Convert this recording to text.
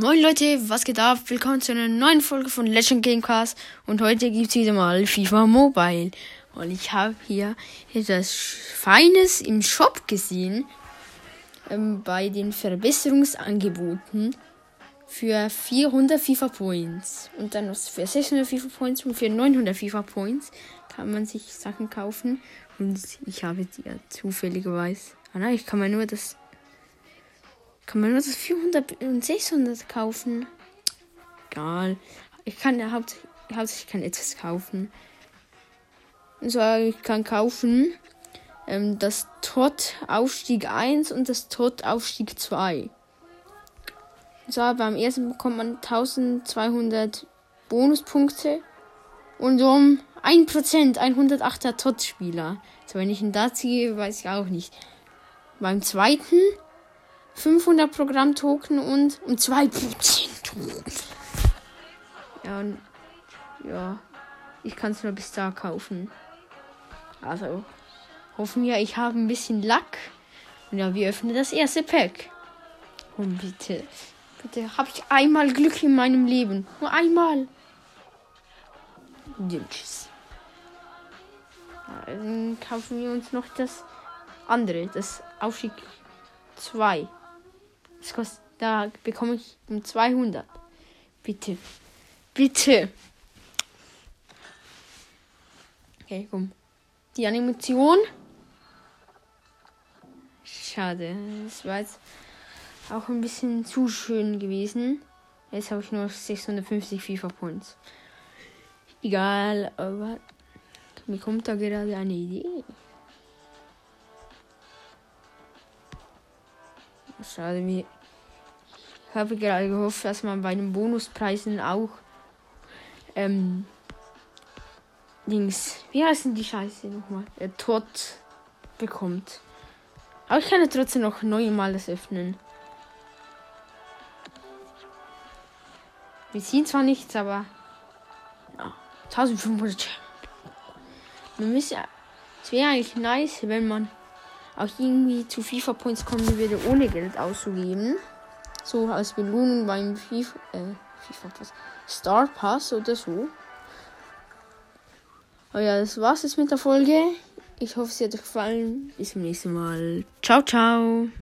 Moin Leute, was geht ab? Willkommen zu einer neuen Folge von Legend Gamecast und heute gibt's wieder mal FIFA Mobile. Und ich habe hier etwas Feines im Shop gesehen, ähm, bei den Verbesserungsangeboten für 400 FIFA Points und dann noch für 600 FIFA Points und für 900 FIFA Points kann man sich Sachen kaufen und ich habe die ja zufälligerweise, ah nein, ich kann mir nur das kann man nur das 400 und 600 kaufen? Egal. Ich kann ja hauptsächlich, hauptsächlich kann etwas kaufen. Und zwar, ich kann kaufen ähm, das Tot Aufstieg 1 und das Tot Aufstieg 2. Und zwar beim ersten bekommt man 1200 Bonuspunkte und um 1% 108er Tot-Spieler. Also wenn ich ihn da ziehe, weiß ich auch nicht. Beim zweiten 500 Programm-Token und um 2% Ja, und, ja. Ich kann es nur bis da kaufen. Also, hoffen wir, ich habe ein bisschen Lack. Und ja, wir öffnen das erste Pack. Und bitte, bitte, habe ich einmal Glück in meinem Leben. Nur einmal. Ja, tschüss. Dann kaufen wir uns noch das andere, das Aufstieg 2. Das kostet, da bekomme ich um 200. Bitte. Bitte. Okay, komm. Die Animation. Schade. Das war jetzt auch ein bisschen zu schön gewesen. Jetzt habe ich nur 650 FIFA Points. Egal, aber mir kommt da gerade eine Idee. Schade, wie. Ich habe gerade gehofft, dass man bei den Bonuspreisen auch ähm, Dings. Wie heißen die Scheiße nochmal? Äh, Tod bekommt. Aber ich kann ja trotzdem noch neunmal das öffnen. Wir ziehen zwar nichts, aber. Ja, 1500 Man müsste. Es wäre eigentlich nice, wenn man auch irgendwie zu FIFA Points kommen würde, ohne Geld auszugeben. So als Belohnung beim FIFA, äh, FIFA Pass, Star Pass oder so. Aber ja, das war's jetzt mit der Folge. Ich hoffe, es hat euch gefallen. Bis zum nächsten Mal. Ciao, ciao.